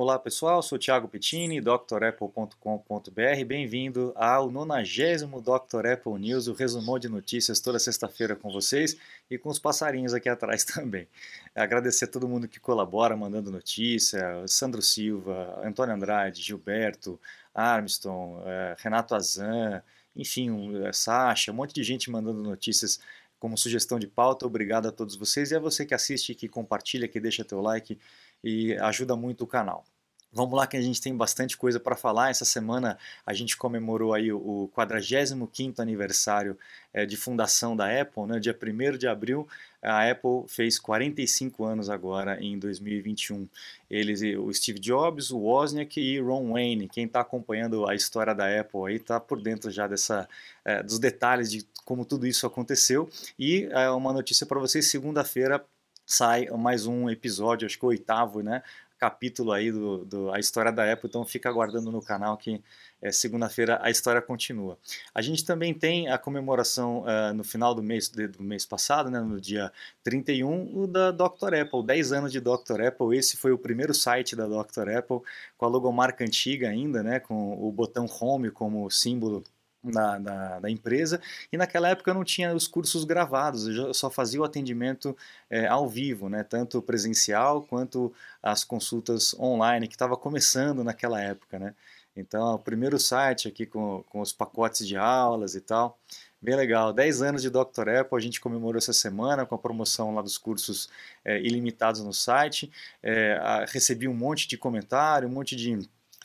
Olá pessoal, sou Thiago Pettini, drapple.com.br. Bem-vindo ao 90 Dr. Apple News, o resumão de notícias toda sexta-feira com vocês e com os passarinhos aqui atrás também. Agradecer a todo mundo que colabora mandando notícia, Sandro Silva, Antônio Andrade, Gilberto, Armstrong, eh, Renato Azan, enfim, eh, Sasha, um monte de gente mandando notícias como sugestão de pauta. Obrigado a todos vocês e a você que assiste, que compartilha, que deixa teu like e ajuda muito o canal. Vamos lá que a gente tem bastante coisa para falar. Essa semana a gente comemorou aí o 45º aniversário é, de fundação da Apple, né? dia 1 de abril. A Apple fez 45 anos agora em 2021. Eles, o Steve Jobs, o Wozniak e Ron Wayne. Quem está acompanhando a história da Apple aí está por dentro já dessa, é, dos detalhes de como tudo isso aconteceu. E é, uma notícia para vocês: segunda-feira sai mais um episódio, acho que o oitavo, né? Capítulo aí do, do a história da Apple, então fica aguardando no canal que é, segunda-feira a história continua. A gente também tem a comemoração uh, no final do mês, do mês passado, né, no dia 31, o da Dr. Apple, 10 anos de Dr. Apple. Esse foi o primeiro site da Dr. Apple, com a logomarca antiga ainda, né, com o botão Home como símbolo da, da, da, empresa e naquela época eu não tinha os cursos gravados, eu só fazia o atendimento é, ao vivo, né, tanto presencial quanto as consultas online, que estava começando naquela época. Né. Então, o primeiro site aqui com, com os pacotes de aulas e tal, bem legal. 10 anos de Dr. Apple, a gente comemorou essa semana com a promoção lá dos cursos é, ilimitados no site, é, a, recebi um monte de comentário, um monte de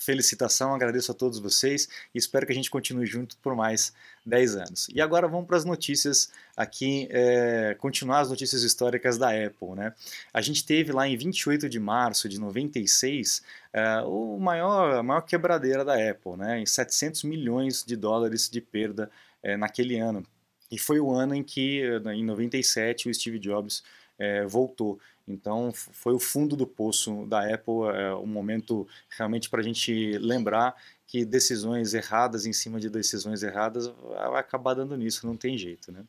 felicitação, agradeço a todos vocês e espero que a gente continue junto por mais 10 anos. E agora vamos para as notícias aqui, é, continuar as notícias históricas da Apple. Né? A gente teve lá em 28 de março de 96 é, o maior, a maior quebradeira da Apple, né? em 700 milhões de dólares de perda é, naquele ano. E foi o ano em que, em 97, o Steve Jobs é, voltou. Então foi o fundo do poço da Apple, é, um momento realmente para a gente lembrar que decisões erradas em cima de decisões erradas vai acabar dando nisso, não tem jeito, né?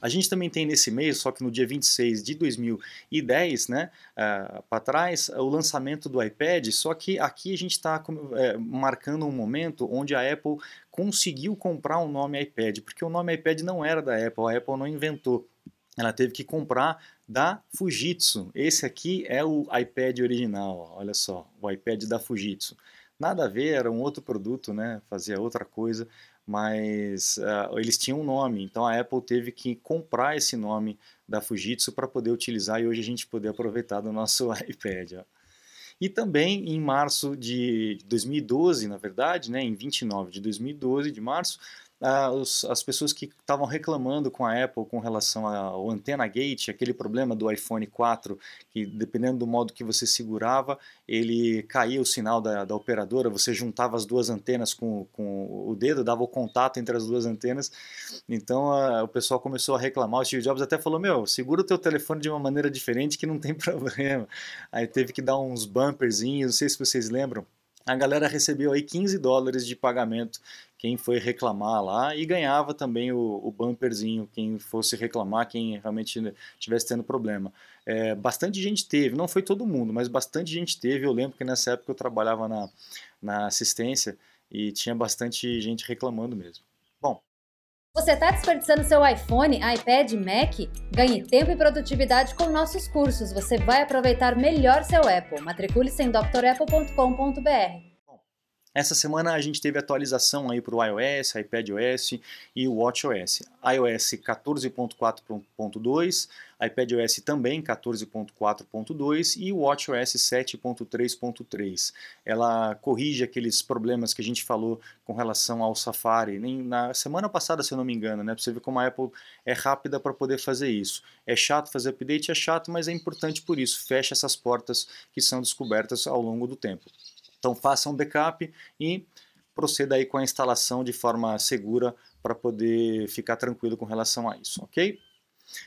A gente também tem nesse mês, só que no dia 26 de 2010, né, uh, para trás, o lançamento do iPad, só que aqui a gente está é, marcando um momento onde a Apple conseguiu comprar o um nome iPad, porque o nome iPad não era da Apple, a Apple não inventou ela teve que comprar da Fujitsu. Esse aqui é o iPad original, olha só, o iPad da Fujitsu. Nada a ver, era um outro produto, né? fazia outra coisa, mas uh, eles tinham um nome, então a Apple teve que comprar esse nome da Fujitsu para poder utilizar e hoje a gente poder aproveitar do nosso iPad. Ó. E também em março de 2012, na verdade, né, em 29 de 2012, de março, os, as pessoas que estavam reclamando com a Apple com relação ao Antenna Gate, aquele problema do iPhone 4, que dependendo do modo que você segurava, ele caía o sinal da, da operadora, você juntava as duas antenas com, com o dedo, dava o contato entre as duas antenas, então o pessoal começou a reclamar, o Steve Jobs até falou, meu, segura o teu telefone de uma maneira diferente que não tem problema. Aí teve que dar uns bumperzinhos, não sei se vocês lembram, a galera recebeu aí 15 dólares de pagamento quem foi reclamar lá e ganhava também o, o bumperzinho, quem fosse reclamar, quem realmente estivesse tendo problema. É, bastante gente teve, não foi todo mundo, mas bastante gente teve. Eu lembro que nessa época eu trabalhava na, na assistência e tinha bastante gente reclamando mesmo. Bom. Você está desperdiçando seu iPhone, iPad, Mac? Ganhe tempo e produtividade com nossos cursos. Você vai aproveitar melhor seu Apple. Matricule-se em drapple.com.br. Essa semana a gente teve atualização aí para o iOS, iPadOS e o WatchOS. iOS 14.4.2, iPadOS também 14.4.2 e o WatchOS 7.3.3. Ela corrige aqueles problemas que a gente falou com relação ao Safari. Nem na semana passada, se eu não me engano, né? Você ver como a Apple é rápida para poder fazer isso. É chato fazer update, é chato, mas é importante por isso. Fecha essas portas que são descobertas ao longo do tempo. Então faça um backup e proceda aí com a instalação de forma segura para poder ficar tranquilo com relação a isso, ok?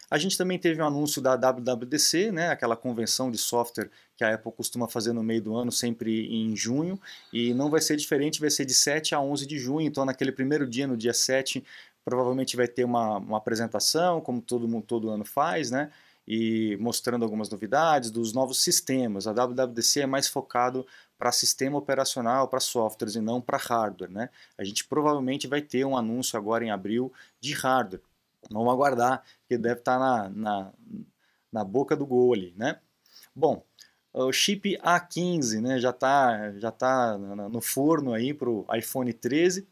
A gente também teve um anúncio da WWDC, né, aquela convenção de software que a Apple costuma fazer no meio do ano, sempre em junho, e não vai ser diferente, vai ser de 7 a 11 de junho, então naquele primeiro dia, no dia 7, provavelmente vai ter uma, uma apresentação, como todo mundo todo ano faz, né, e mostrando algumas novidades dos novos sistemas. A WWDC é mais focado para sistema operacional, para softwares e não para hardware. Né? A gente provavelmente vai ter um anúncio agora em abril de hardware. Vamos aguardar, que deve estar tá na, na, na boca do gol ali. Né? Bom, o chip A15 né, já está já tá no forno aí para o iPhone 13.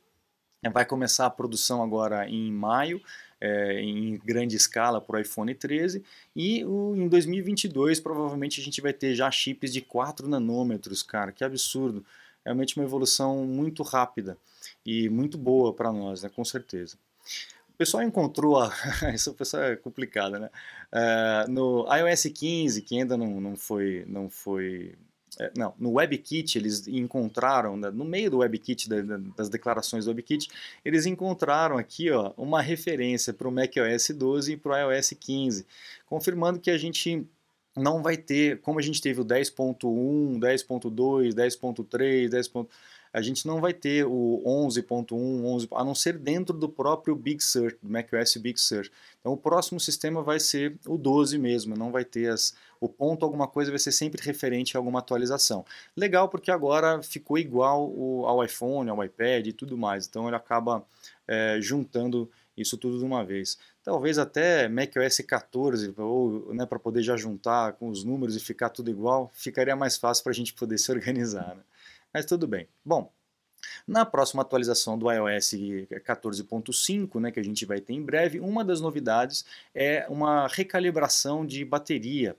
Vai começar a produção agora em maio é, em grande escala para o iPhone 13 e o, em 2022 provavelmente a gente vai ter já chips de 4 nanômetros, cara, que absurdo. Realmente uma evolução muito rápida e muito boa para nós, né, com certeza. O pessoal encontrou, a... isso pessoal é complicado, né? Uh, no iOS 15, que ainda não, não foi, não foi é, não, no WebKit eles encontraram, né, no meio do WebKit, das declarações do WebKit, eles encontraram aqui ó, uma referência para o macOS 12 e para o iOS 15, confirmando que a gente não vai ter, como a gente teve o 10.1, 10.2, 10.3, 10 a gente não vai ter o 11.1, 11, a não ser dentro do próprio Big Sur, do macOS Big Sur. Então o próximo sistema vai ser o 12 mesmo, não vai ter as, o ponto alguma coisa vai ser sempre referente a alguma atualização. Legal porque agora ficou igual o, ao iPhone, ao iPad e tudo mais, então ele acaba é, juntando isso tudo de uma vez. Talvez até macOS 14, ou né, para poder já juntar com os números e ficar tudo igual, ficaria mais fácil para a gente poder se organizar. Né? Mas tudo bem. Bom, na próxima atualização do iOS 14.5, né, que a gente vai ter em breve, uma das novidades é uma recalibração de bateria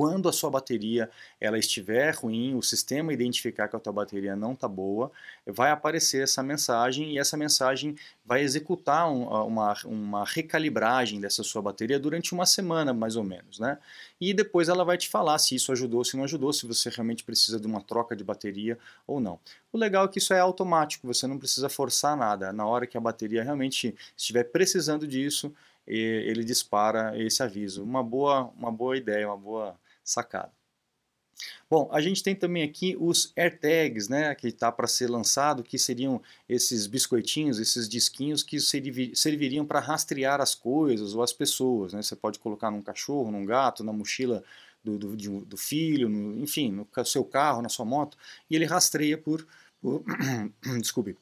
quando a sua bateria ela estiver ruim, o sistema identificar que a tua bateria não está boa, vai aparecer essa mensagem e essa mensagem vai executar um, uma, uma recalibragem dessa sua bateria durante uma semana, mais ou menos. Né? E depois ela vai te falar se isso ajudou, se não ajudou, se você realmente precisa de uma troca de bateria ou não. O legal é que isso é automático, você não precisa forçar nada. Na hora que a bateria realmente estiver precisando disso, ele dispara esse aviso. Uma boa, uma boa ideia, uma boa sacada. Bom, a gente tem também aqui os AirTags, né, que está para ser lançado, que seriam esses biscoitinhos, esses disquinhos que serviriam para rastrear as coisas ou as pessoas. Né? Você pode colocar num cachorro, num gato, na mochila do, do, do filho, no, enfim, no seu carro, na sua moto, e ele rastreia por, por desculpe,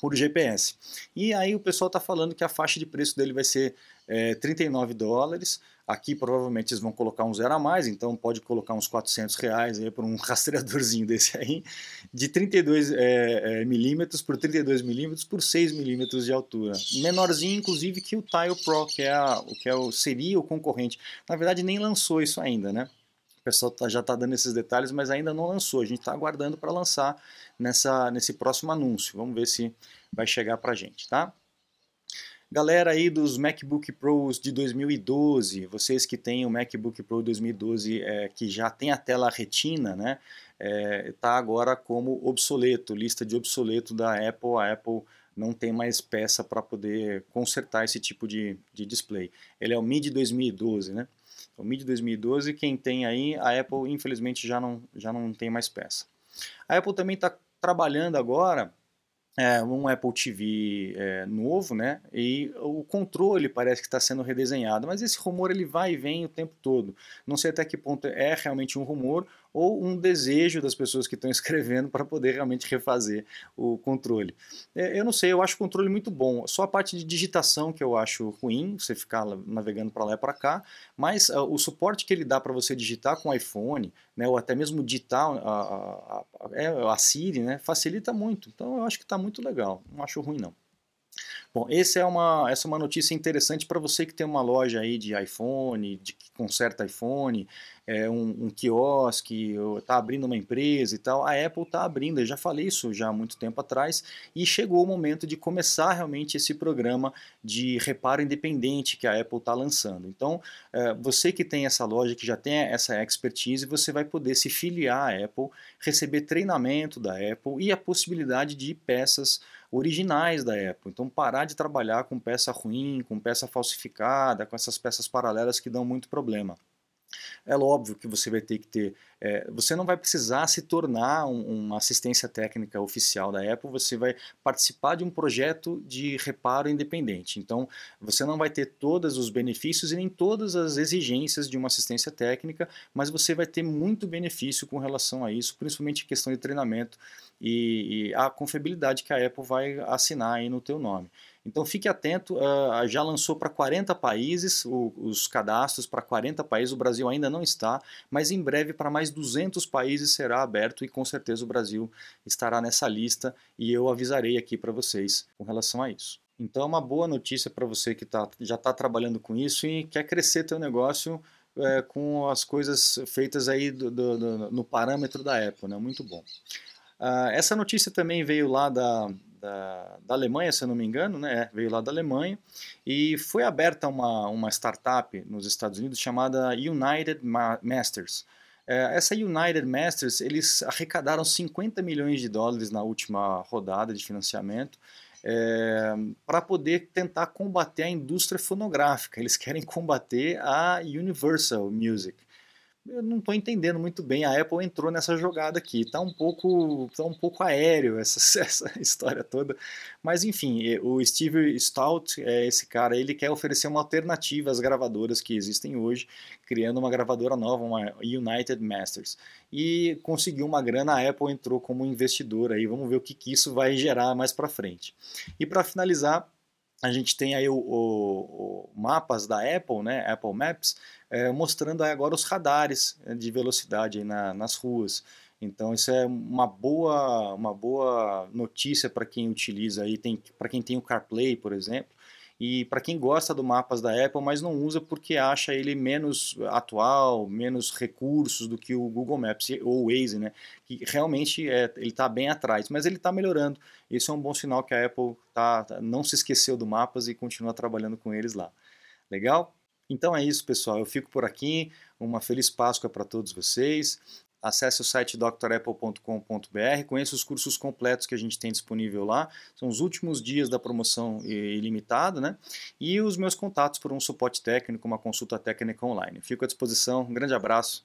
por GPS. E aí o pessoal está falando que a faixa de preço dele vai ser é, 39 dólares, Aqui provavelmente eles vão colocar um zero a mais, então pode colocar uns 400 reais aí por um rastreadorzinho desse aí, de 32 é, é, milímetros por 32 milímetros por 6 milímetros de altura. Menorzinho, inclusive, que o Tile Pro, que, é a, que é o, seria o concorrente. Na verdade, nem lançou isso ainda, né? O pessoal tá, já está dando esses detalhes, mas ainda não lançou. A gente está aguardando para lançar nessa, nesse próximo anúncio. Vamos ver se vai chegar para gente, tá? Galera aí dos MacBook Pros de 2012, vocês que têm o MacBook Pro 2012 é, que já tem a tela retina, né? Está é, tá agora como obsoleto, lista de obsoleto da Apple. A Apple não tem mais peça para poder consertar esse tipo de, de display. Ele é o Mid 2012, né? O Mid 2012, quem tem aí, a Apple infelizmente já não, já não tem mais peça. A Apple também está trabalhando agora é, um Apple TV é, novo, né? E o controle parece que está sendo redesenhado, mas esse rumor ele vai e vem o tempo todo. Não sei até que ponto é realmente um rumor ou um desejo das pessoas que estão escrevendo para poder realmente refazer o controle. É, eu não sei, eu acho o controle muito bom. Só a parte de digitação que eu acho ruim, você ficar navegando para lá e para cá, mas uh, o suporte que ele dá para você digitar com o iPhone, né, ou até mesmo digitar a, a, a, é, a Siri, né, facilita muito. Então eu acho que está muito legal, não acho ruim não. Bom, essa é uma, essa é uma notícia interessante para você que tem uma loja aí de iPhone, de que conserta iPhone, é, um, um quiosque, está abrindo uma empresa e tal. A Apple está abrindo, eu já falei isso já há muito tempo atrás, e chegou o momento de começar realmente esse programa de reparo independente que a Apple está lançando. Então, é, você que tem essa loja, que já tem essa expertise, você vai poder se filiar à Apple, receber treinamento da Apple e a possibilidade de peças originais da Apple. Então parar de trabalhar com peça ruim, com peça falsificada, com essas peças paralelas que dão muito problema. É óbvio que você vai ter que ter É, você não vai precisar se tornar um, uma assistência técnica oficial da Apple, você vai participar de um projeto de reparo independente. Então, você não vai ter todos os benefícios e nem todas as exigências de uma assistência técnica, mas você vai ter muito benefício com relação a isso, principalmente em questão de treinamento e, e a confiabilidade que a Apple vai assinar aí no teu nome. Então fique atento, uh, já lançou para 40 países o, os cadastros para 40 países, o Brasil ainda não está, mas em breve para mais 200 países será aberto e com certeza o Brasil estará nessa lista e eu avisarei aqui para vocês com relação a isso. Então é uma boa notícia para você que tá, já está trabalhando com isso e quer crescer teu negócio é, com as coisas feitas aí do, do, do, no parâmetro da Apple, né? muito bom. Uh, essa notícia também veio lá da, da, da, Alemanha, se eu não me engano, né? É, veio lá da Alemanha, e foi aberta uma, uma startup nos Estados Unidos chamada United Masters. É, essa United Masters, eles arrecadaram 50 milhões de dólares na última rodada de financiamento, é, para poder tentar combater a indústria fonográfica. Eles querem combater a Universal Music eu não estou entendendo muito bem. A Apple entrou nessa jogada aqui. Está um pouco, tá um pouco aéreo essa, essa história toda. Mas enfim, o Steve Stout, é esse cara, ele quer oferecer uma alternativa às gravadoras que existem hoje, criando uma gravadora nova, uma United Masters. E conseguiu uma grana, a Apple entrou como investidor aí. Vamos ver o que, que isso vai gerar mais para frente. E para finalizar, a gente tem aí o, o, o, mapas da Apple, né, Apple Maps, é, mostrando agora os radares eh, de velocidade na, nas ruas. Então isso é uma boa, uma boa notícia para quem utiliza aí, para quem tem o CarPlay, por exemplo, e para quem gosta do mapas da Apple, mas não usa porque acha ele menos atual, menos recursos do que o Google Maps ou o Waze, né? Que realmente é, ele está bem atrás, mas ele está melhorando. Isso é um bom sinal que a Apple tá, não se esqueceu do mapas e continua trabalhando com eles lá. Legal? Então é isso, pessoal. Eu fico por aqui. Uma feliz Páscoa para todos vocês. Acesse o site drapple.com.br, conheça os cursos completos que a gente tem disponível lá. São os últimos dias da promoção ilimitada, né? E os meus contatos por um suporte técnico, uma consulta técnica online. Fico à disposição. Um grande abraço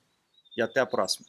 e até a próxima.